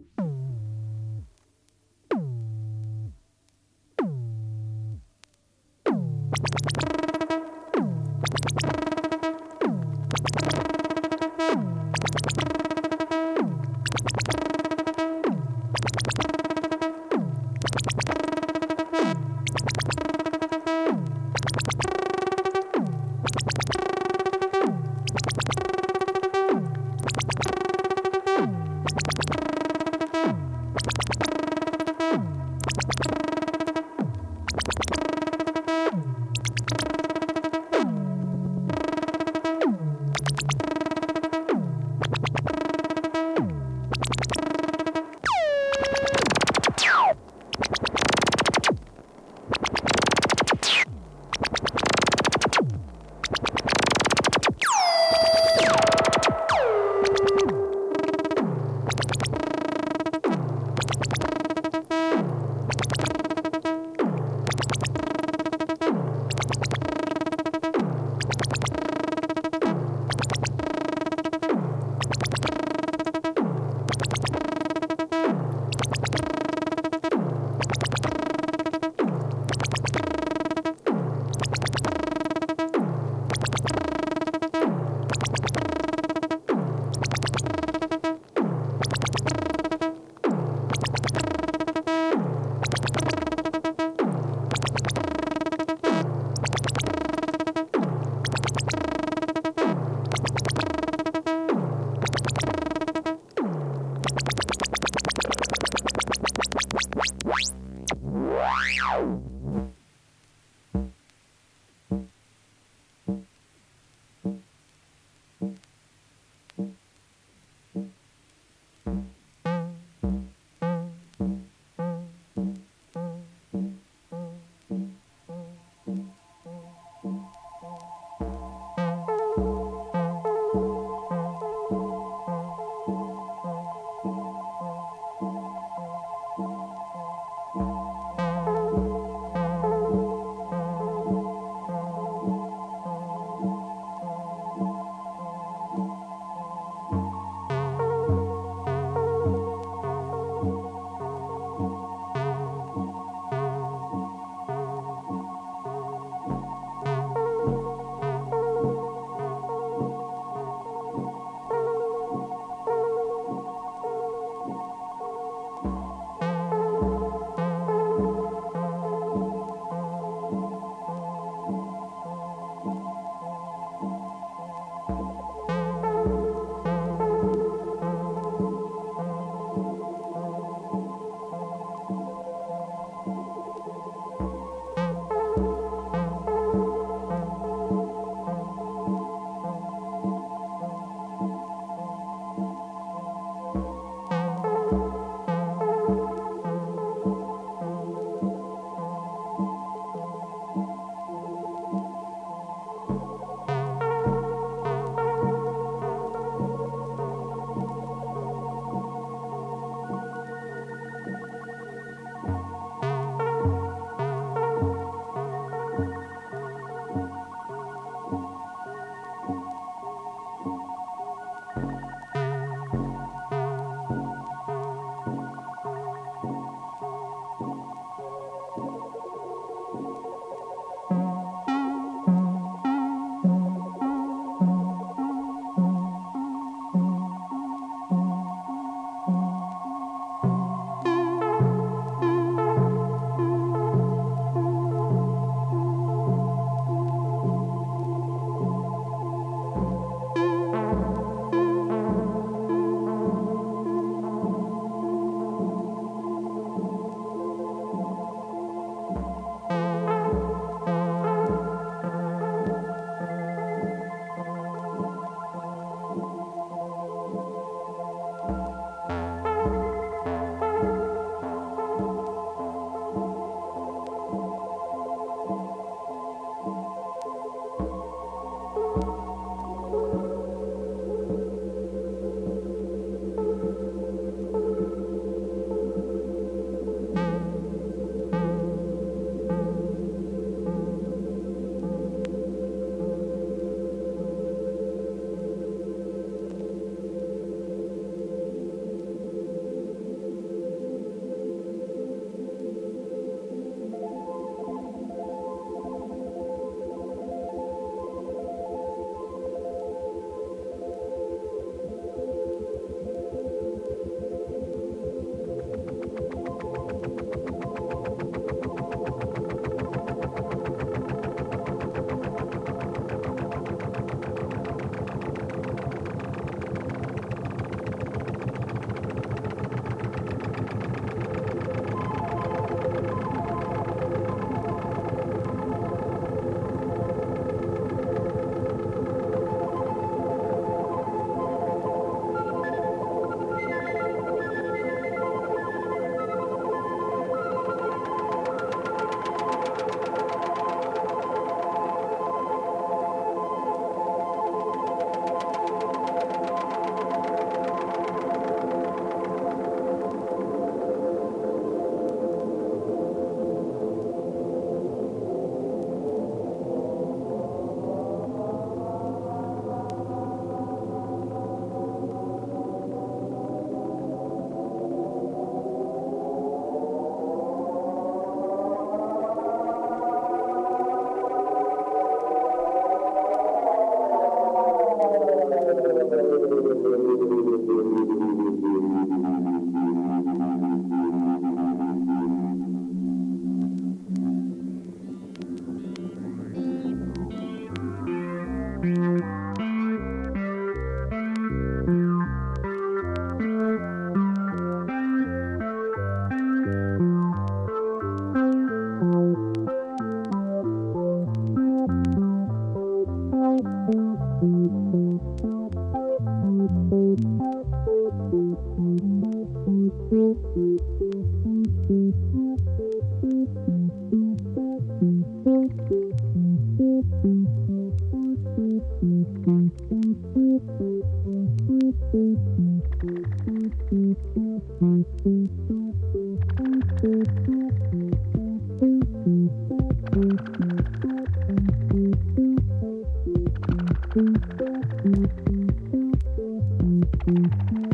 Mm. Mm-hmm.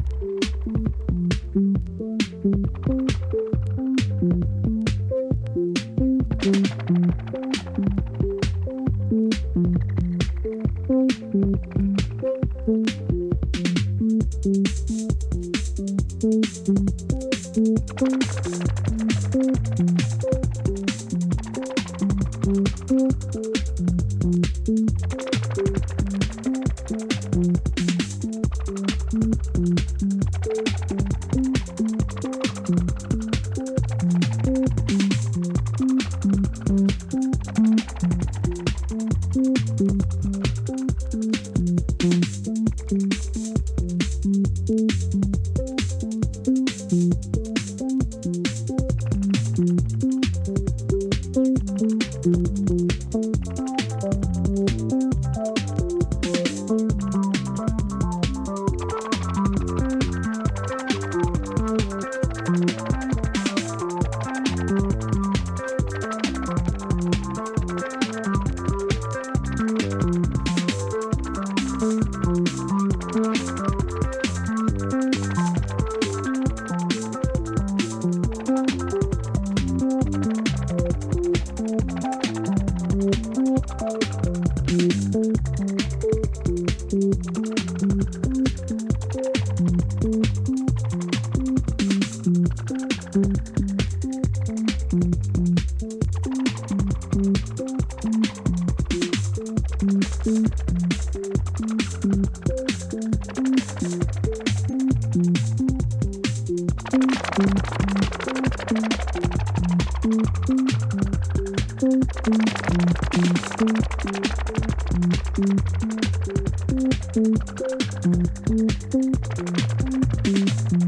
Thank you.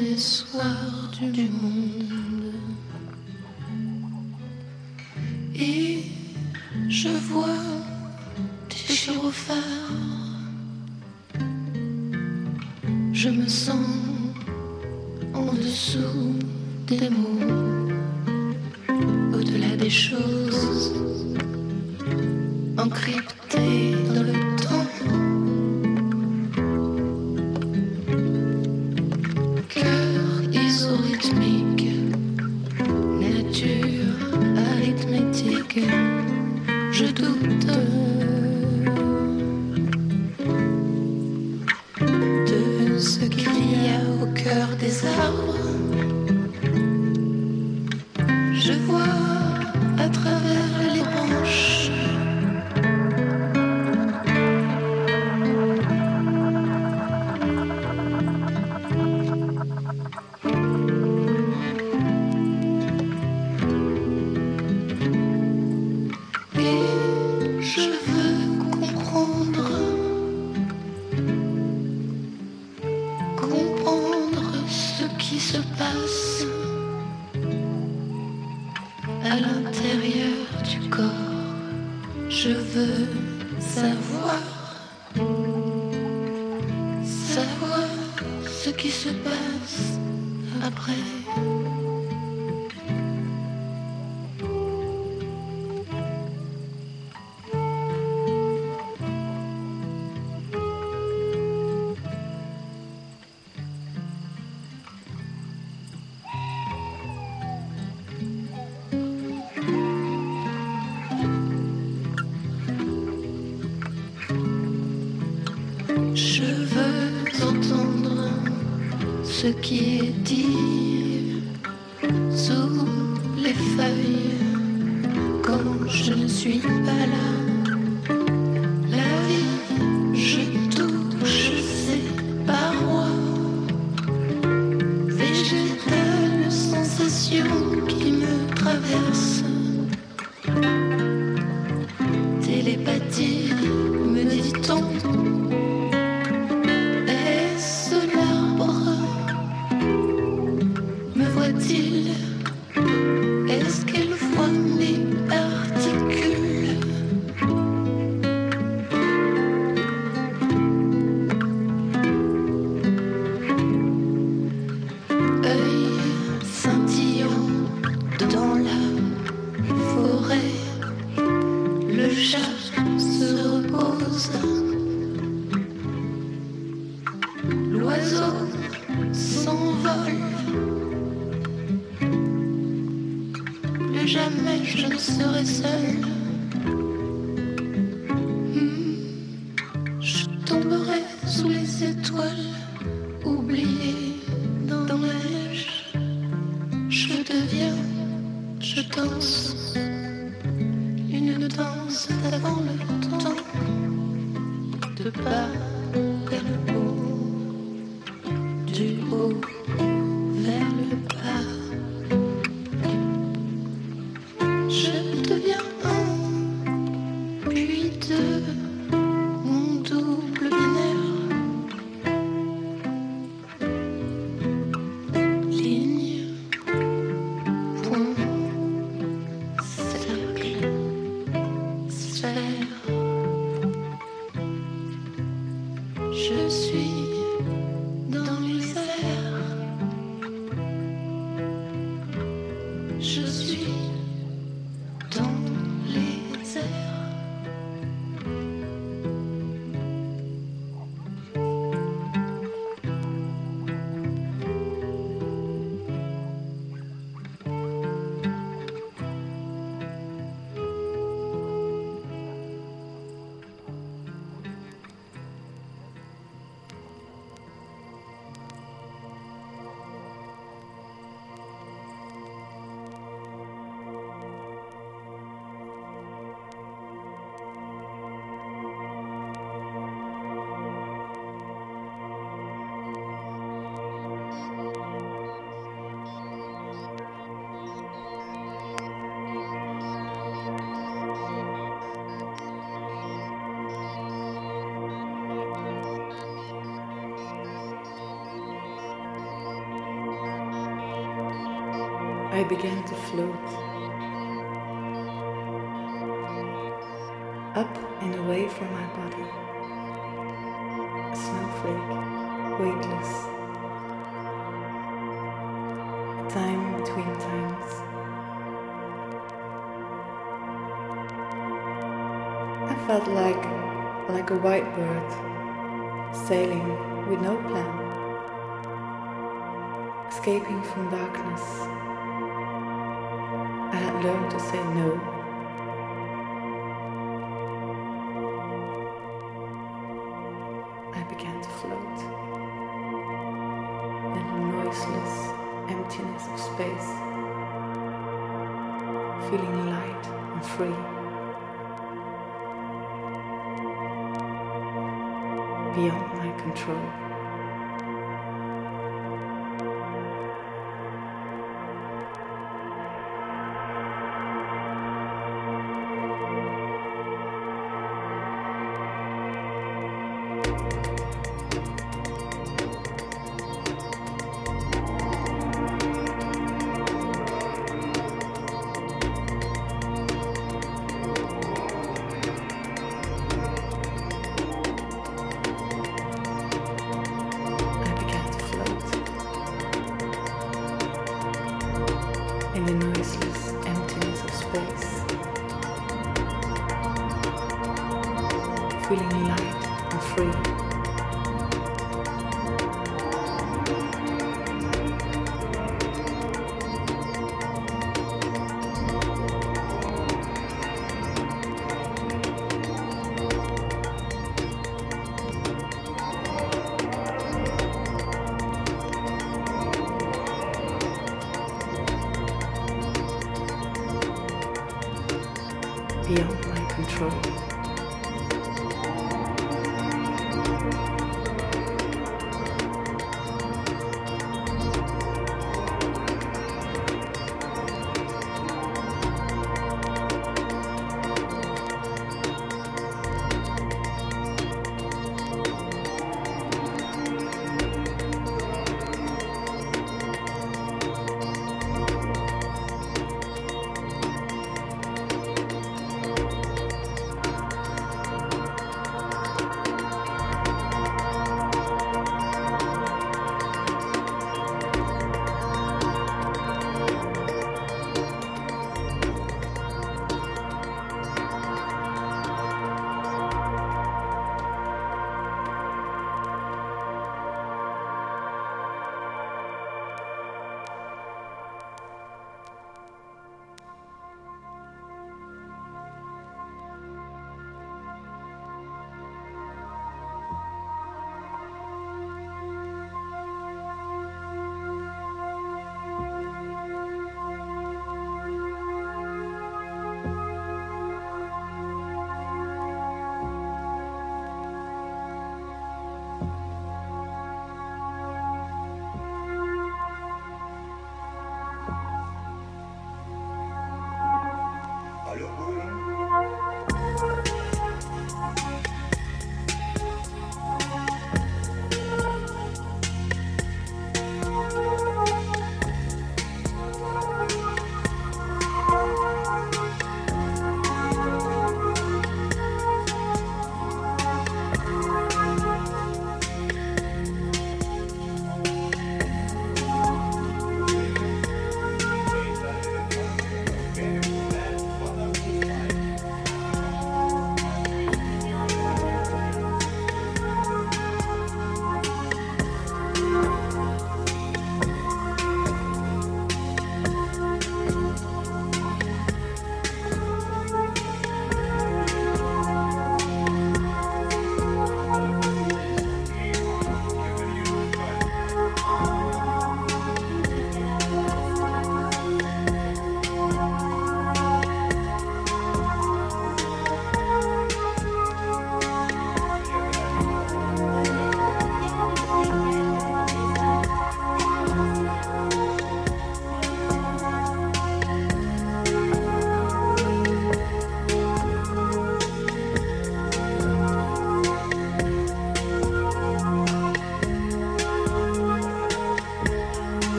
l'espoir du monde. Et je vois des gyrophares. Je me sens en dessous des mots, au-delà des choses, encryptées. ce qui est dit sous les feuilles quand je ne suis pas là. Began to float up and away from my body. A snowflake, weightless. Time between times. I felt like like a white bird sailing with no plan, escaping from darkness. Learned to say no. I began to float in the noiseless emptiness of space, feeling light and free. Beyond my control.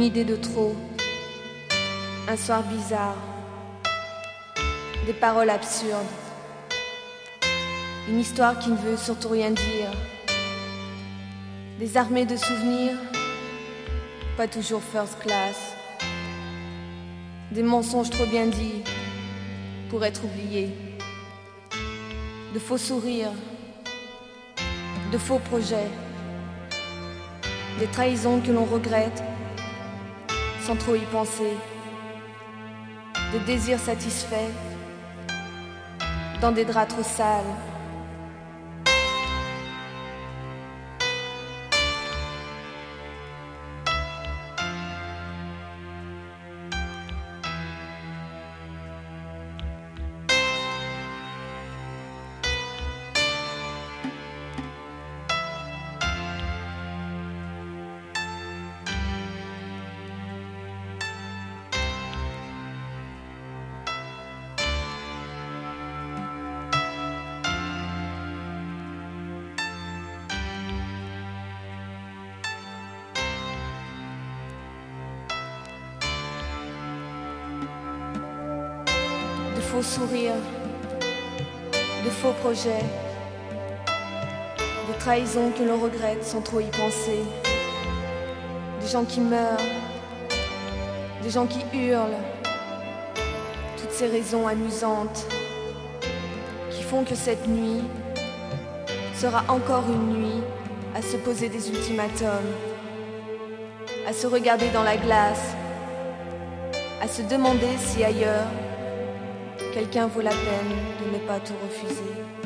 Une idée de trop. Un soir bizarre. Des paroles absurdes. Une histoire qui ne veut surtout rien dire. Des armées de souvenirs. Pas toujours first class. Des mensonges trop bien dits pour être oubliés. De faux sourires. De faux projets. Des trahisons que l'on regrette sans trop y penser. De désirs satisfaits dans des draps trop sales. Que l'on regrette sans trop y penser, des gens qui meurent, des gens qui hurlent, toutes ces raisons amusantes qui font que cette nuit sera encore une nuit à se poser des ultimatums, à se regarder dans la glace, à se demander si ailleurs Quelqu'un vaut la peine de ne pas tout refuser.